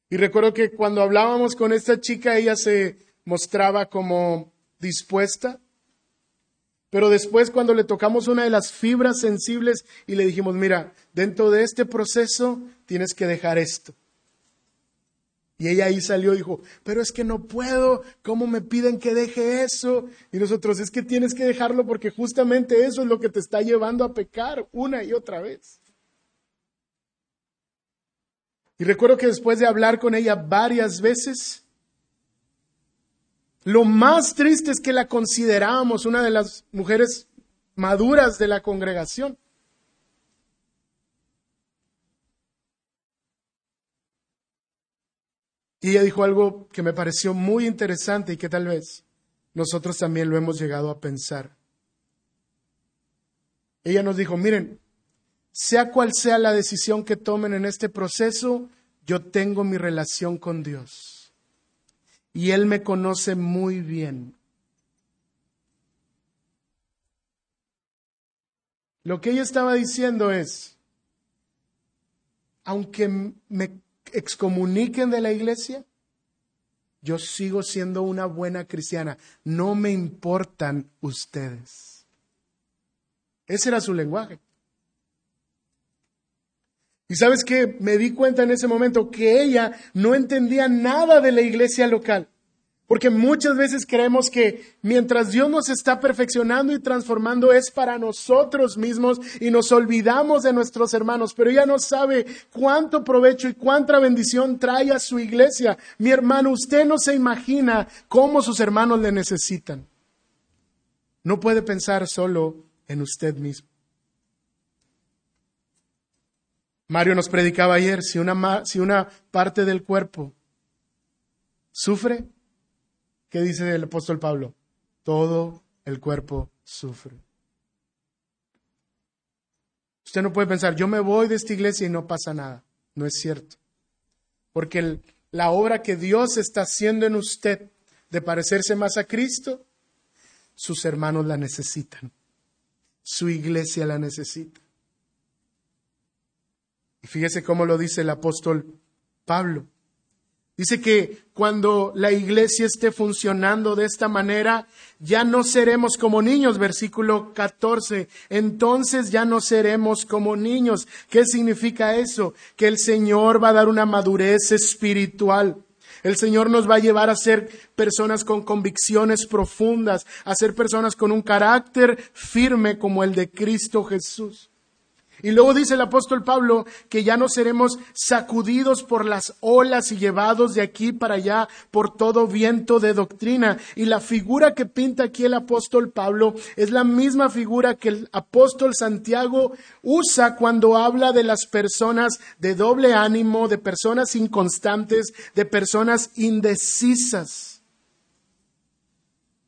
Y recuerdo que cuando hablábamos con esta chica, ella se mostraba como dispuesta. Pero después cuando le tocamos una de las fibras sensibles y le dijimos, mira, dentro de este proceso tienes que dejar esto. Y ella ahí salió y dijo, pero es que no puedo, ¿cómo me piden que deje eso? Y nosotros, es que tienes que dejarlo porque justamente eso es lo que te está llevando a pecar una y otra vez. Y recuerdo que después de hablar con ella varias veces, lo más triste es que la considerábamos una de las mujeres maduras de la congregación. Y ella dijo algo que me pareció muy interesante y que tal vez nosotros también lo hemos llegado a pensar. Ella nos dijo, miren, sea cual sea la decisión que tomen en este proceso, yo tengo mi relación con Dios y Él me conoce muy bien. Lo que ella estaba diciendo es, aunque me excomuniquen de la iglesia, yo sigo siendo una buena cristiana. No me importan ustedes. Ese era su lenguaje. Y sabes que me di cuenta en ese momento que ella no entendía nada de la iglesia local. Porque muchas veces creemos que mientras Dios nos está perfeccionando y transformando es para nosotros mismos y nos olvidamos de nuestros hermanos, pero ella no sabe cuánto provecho y cuánta bendición trae a su iglesia. Mi hermano, usted no se imagina cómo sus hermanos le necesitan. No puede pensar solo en usted mismo. Mario nos predicaba ayer, si una, si una parte del cuerpo sufre, ¿qué dice el apóstol Pablo? Todo el cuerpo sufre. Usted no puede pensar, yo me voy de esta iglesia y no pasa nada. No es cierto. Porque la obra que Dios está haciendo en usted de parecerse más a Cristo, sus hermanos la necesitan. Su iglesia la necesita. Y fíjese cómo lo dice el apóstol Pablo. Dice que cuando la iglesia esté funcionando de esta manera, ya no seremos como niños, versículo 14. Entonces ya no seremos como niños. ¿Qué significa eso? Que el Señor va a dar una madurez espiritual. El Señor nos va a llevar a ser personas con convicciones profundas, a ser personas con un carácter firme como el de Cristo Jesús. Y luego dice el apóstol Pablo que ya no seremos sacudidos por las olas y llevados de aquí para allá por todo viento de doctrina. Y la figura que pinta aquí el apóstol Pablo es la misma figura que el apóstol Santiago usa cuando habla de las personas de doble ánimo, de personas inconstantes, de personas indecisas.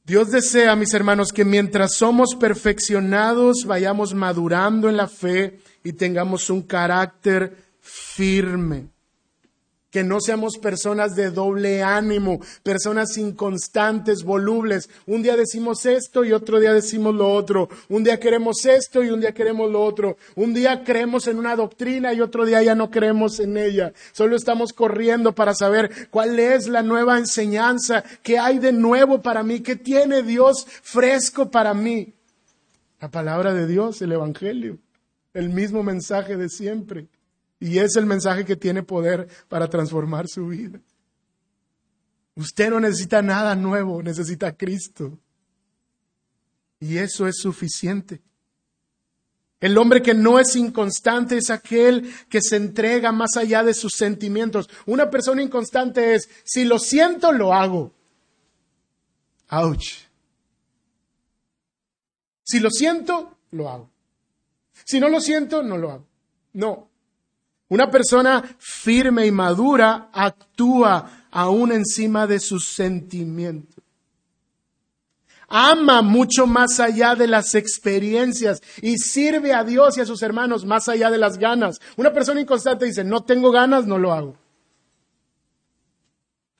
Dios desea, mis hermanos, que mientras somos perfeccionados vayamos madurando en la fe y tengamos un carácter firme. Que no seamos personas de doble ánimo, personas inconstantes, volubles. Un día decimos esto y otro día decimos lo otro. Un día queremos esto y un día queremos lo otro. Un día creemos en una doctrina y otro día ya no creemos en ella. Solo estamos corriendo para saber cuál es la nueva enseñanza, qué hay de nuevo para mí, qué tiene Dios fresco para mí. La palabra de Dios, el Evangelio, el mismo mensaje de siempre. Y es el mensaje que tiene poder para transformar su vida. Usted no necesita nada nuevo, necesita a Cristo. Y eso es suficiente. El hombre que no es inconstante es aquel que se entrega más allá de sus sentimientos. Una persona inconstante es, si lo siento, lo hago. Ouch. Si lo siento, lo hago. Si no lo siento, no lo hago. No. Una persona firme y madura actúa aún encima de sus sentimientos. Ama mucho más allá de las experiencias y sirve a Dios y a sus hermanos más allá de las ganas. Una persona inconstante dice, no tengo ganas, no lo hago.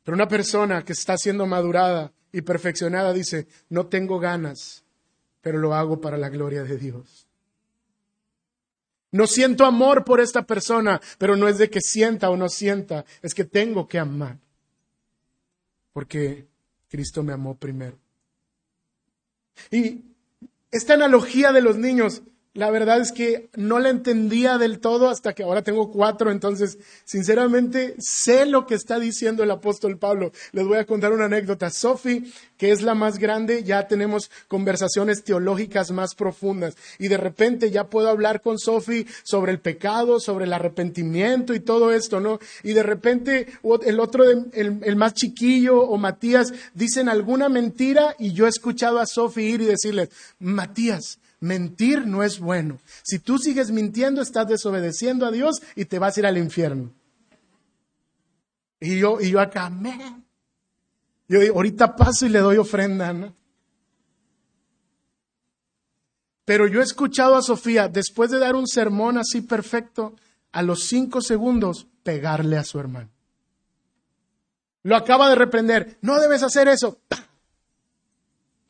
Pero una persona que está siendo madurada y perfeccionada dice, no tengo ganas, pero lo hago para la gloria de Dios. No siento amor por esta persona, pero no es de que sienta o no sienta, es que tengo que amar. Porque Cristo me amó primero. Y esta analogía de los niños, la verdad es que no la entendía del todo hasta que ahora tengo cuatro, entonces sinceramente sé lo que está diciendo el apóstol Pablo. Les voy a contar una anécdota. Sophie, que es la más grande, ya tenemos conversaciones teológicas más profundas y de repente ya puedo hablar con Sophie sobre el pecado, sobre el arrepentimiento y todo esto, ¿no? Y de repente el otro, el, el más chiquillo o Matías dicen alguna mentira y yo he escuchado a Sophie ir y decirles, Matías, Mentir no es bueno. Si tú sigues mintiendo, estás desobedeciendo a Dios y te vas a ir al infierno. Y yo, y yo acá. Yo ahorita paso y le doy ofrenda. Pero yo he escuchado a Sofía, después de dar un sermón así perfecto, a los cinco segundos, pegarle a su hermano. Lo acaba de reprender. No debes hacer eso.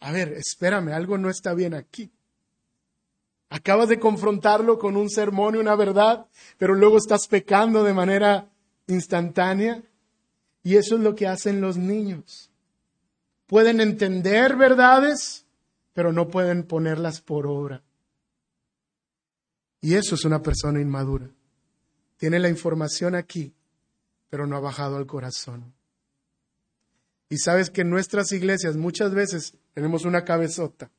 A ver, espérame, algo no está bien aquí. Acabas de confrontarlo con un sermón y una verdad, pero luego estás pecando de manera instantánea. Y eso es lo que hacen los niños. Pueden entender verdades, pero no pueden ponerlas por obra. Y eso es una persona inmadura. Tiene la información aquí, pero no ha bajado al corazón. Y sabes que en nuestras iglesias muchas veces tenemos una cabezota,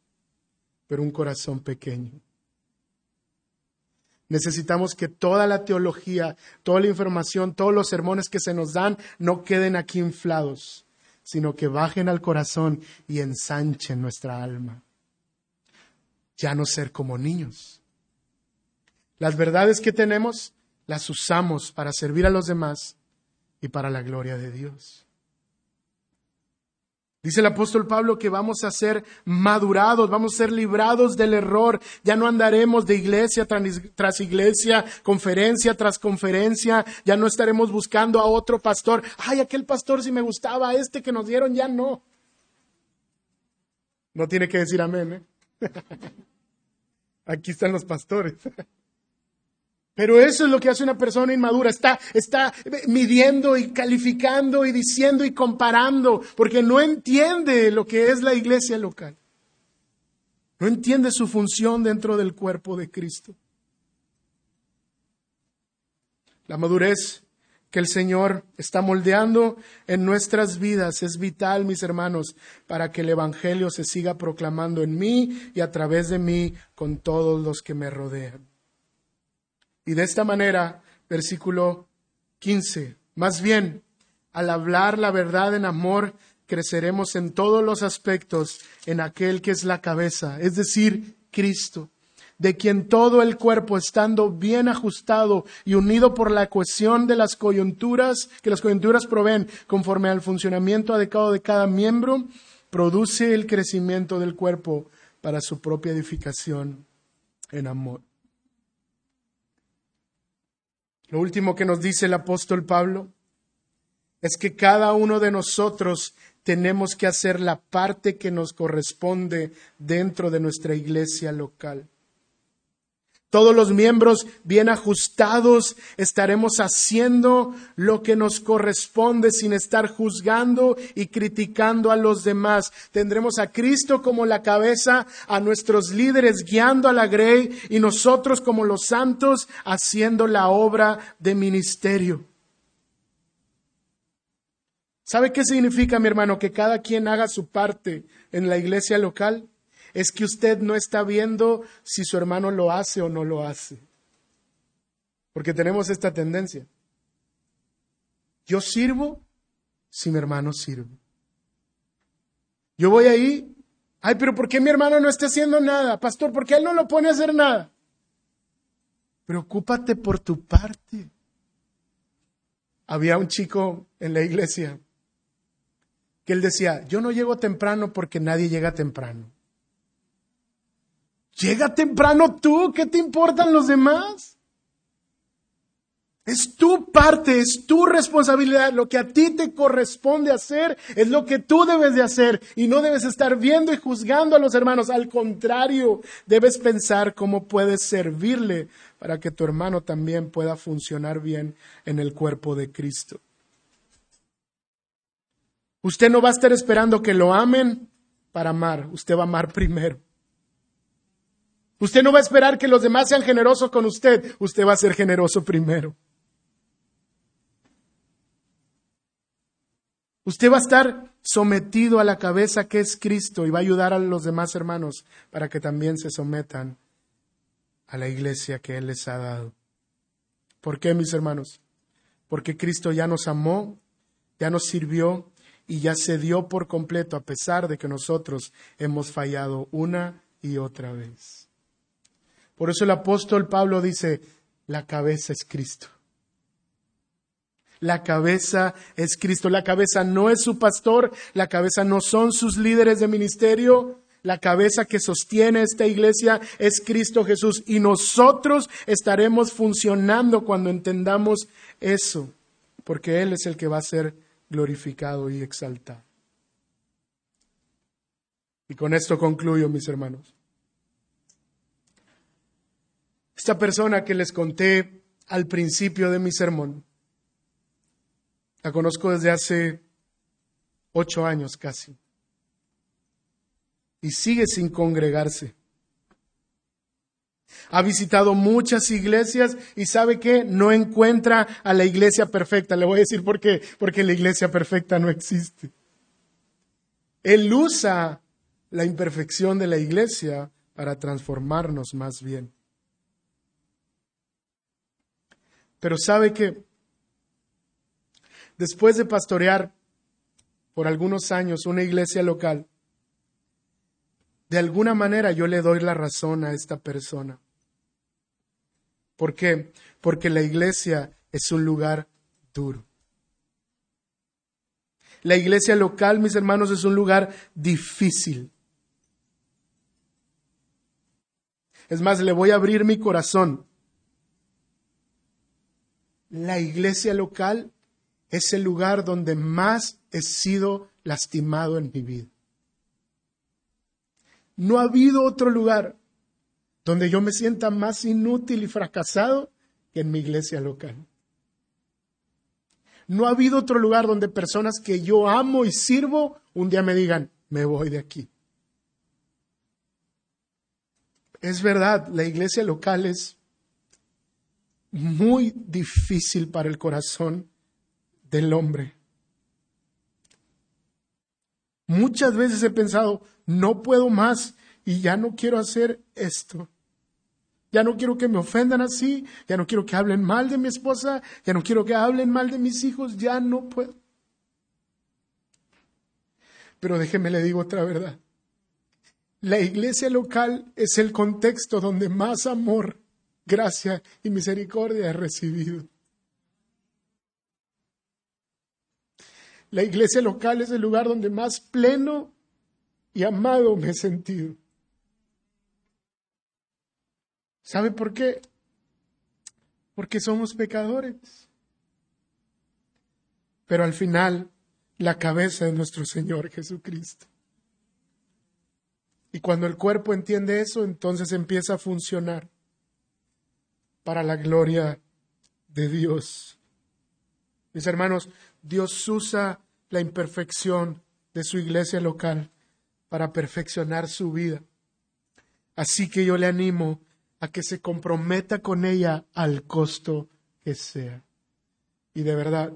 pero un corazón pequeño. Necesitamos que toda la teología, toda la información, todos los sermones que se nos dan no queden aquí inflados, sino que bajen al corazón y ensanchen nuestra alma. Ya no ser como niños. Las verdades que tenemos las usamos para servir a los demás y para la gloria de Dios. Dice el apóstol Pablo que vamos a ser madurados, vamos a ser librados del error. Ya no andaremos de iglesia tras, iglesia, conferencia tras conferencia. Ya no estaremos buscando a otro pastor. Ay, aquel pastor si me gustaba, este que nos dieron ya no. No tiene que decir amén. ¿eh? Aquí están los pastores. Pero eso es lo que hace una persona inmadura. Está, está midiendo y calificando y diciendo y comparando porque no entiende lo que es la iglesia local. No entiende su función dentro del cuerpo de Cristo. La madurez que el Señor está moldeando en nuestras vidas es vital, mis hermanos, para que el Evangelio se siga proclamando en mí y a través de mí con todos los que me rodean. Y de esta manera, versículo 15, más bien, al hablar la verdad en amor, creceremos en todos los aspectos en aquel que es la cabeza, es decir, Cristo, de quien todo el cuerpo, estando bien ajustado y unido por la cohesión de las coyunturas, que las coyunturas proveen conforme al funcionamiento adecuado de cada miembro, produce el crecimiento del cuerpo para su propia edificación en amor. Lo último que nos dice el apóstol Pablo es que cada uno de nosotros tenemos que hacer la parte que nos corresponde dentro de nuestra iglesia local. Todos los miembros bien ajustados estaremos haciendo lo que nos corresponde sin estar juzgando y criticando a los demás. Tendremos a Cristo como la cabeza, a nuestros líderes guiando a la grey y nosotros como los santos haciendo la obra de ministerio. ¿Sabe qué significa, mi hermano, que cada quien haga su parte en la iglesia local? Es que usted no está viendo si su hermano lo hace o no lo hace. Porque tenemos esta tendencia. Yo sirvo si mi hermano sirve. Yo voy ahí, ay, pero ¿por qué mi hermano no está haciendo nada? Pastor, ¿por qué él no lo pone a hacer nada? Preocúpate por tu parte. Había un chico en la iglesia que él decía, yo no llego temprano porque nadie llega temprano. Llega temprano tú, ¿qué te importan los demás? Es tu parte, es tu responsabilidad. Lo que a ti te corresponde hacer es lo que tú debes de hacer y no debes estar viendo y juzgando a los hermanos. Al contrario, debes pensar cómo puedes servirle para que tu hermano también pueda funcionar bien en el cuerpo de Cristo. Usted no va a estar esperando que lo amen para amar, usted va a amar primero. Usted no va a esperar que los demás sean generosos con usted, usted va a ser generoso primero. Usted va a estar sometido a la cabeza que es Cristo y va a ayudar a los demás hermanos para que también se sometan a la iglesia que Él les ha dado. ¿Por qué, mis hermanos? Porque Cristo ya nos amó, ya nos sirvió y ya se dio por completo a pesar de que nosotros hemos fallado una y otra vez. Por eso el apóstol Pablo dice, la cabeza es Cristo. La cabeza es Cristo. La cabeza no es su pastor, la cabeza no son sus líderes de ministerio. La cabeza que sostiene esta iglesia es Cristo Jesús y nosotros estaremos funcionando cuando entendamos eso, porque Él es el que va a ser glorificado y exaltado. Y con esto concluyo, mis hermanos. Esta persona que les conté al principio de mi sermón, la conozco desde hace ocho años casi. Y sigue sin congregarse. Ha visitado muchas iglesias y sabe que no encuentra a la iglesia perfecta. Le voy a decir por qué. Porque la iglesia perfecta no existe. Él usa la imperfección de la iglesia para transformarnos más bien. Pero sabe que después de pastorear por algunos años una iglesia local, de alguna manera yo le doy la razón a esta persona. ¿Por qué? Porque la iglesia es un lugar duro. La iglesia local, mis hermanos, es un lugar difícil. Es más, le voy a abrir mi corazón. La iglesia local es el lugar donde más he sido lastimado en mi vida. No ha habido otro lugar donde yo me sienta más inútil y fracasado que en mi iglesia local. No ha habido otro lugar donde personas que yo amo y sirvo un día me digan, me voy de aquí. Es verdad, la iglesia local es muy difícil para el corazón del hombre. Muchas veces he pensado, no puedo más y ya no quiero hacer esto. Ya no quiero que me ofendan así, ya no quiero que hablen mal de mi esposa, ya no quiero que hablen mal de mis hijos, ya no puedo. Pero déjeme le digo otra verdad. La iglesia local es el contexto donde más amor, gracia y misericordia he recibido. La iglesia local es el lugar donde más pleno y amado me he sentido. ¿Sabe por qué? Porque somos pecadores. Pero al final, la cabeza es nuestro Señor Jesucristo. Y cuando el cuerpo entiende eso, entonces empieza a funcionar para la gloria de Dios. Mis hermanos, Dios usa la imperfección de su iglesia local para perfeccionar su vida. Así que yo le animo a que se comprometa con ella al costo que sea. Y de verdad,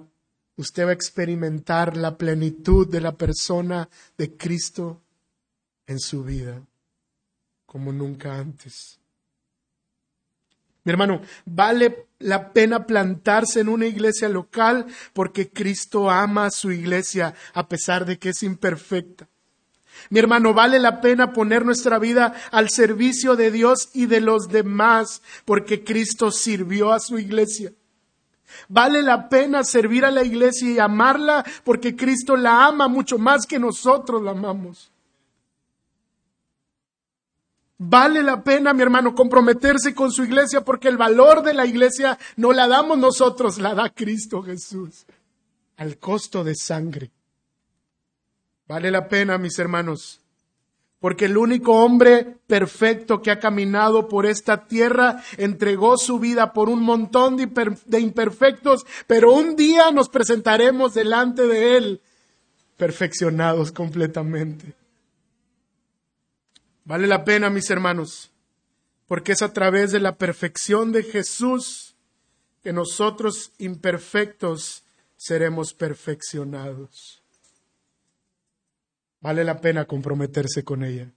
usted va a experimentar la plenitud de la persona de Cristo en su vida como nunca antes. Mi hermano, vale la pena plantarse en una iglesia local porque Cristo ama a su iglesia a pesar de que es imperfecta. Mi hermano, vale la pena poner nuestra vida al servicio de Dios y de los demás porque Cristo sirvió a su iglesia. Vale la pena servir a la iglesia y amarla porque Cristo la ama mucho más que nosotros la amamos. Vale la pena, mi hermano, comprometerse con su iglesia porque el valor de la iglesia no la damos nosotros, la da Cristo Jesús al costo de sangre. Vale la pena, mis hermanos, porque el único hombre perfecto que ha caminado por esta tierra entregó su vida por un montón de imperfectos, pero un día nos presentaremos delante de Él perfeccionados completamente. Vale la pena, mis hermanos, porque es a través de la perfección de Jesús que nosotros imperfectos seremos perfeccionados. Vale la pena comprometerse con ella.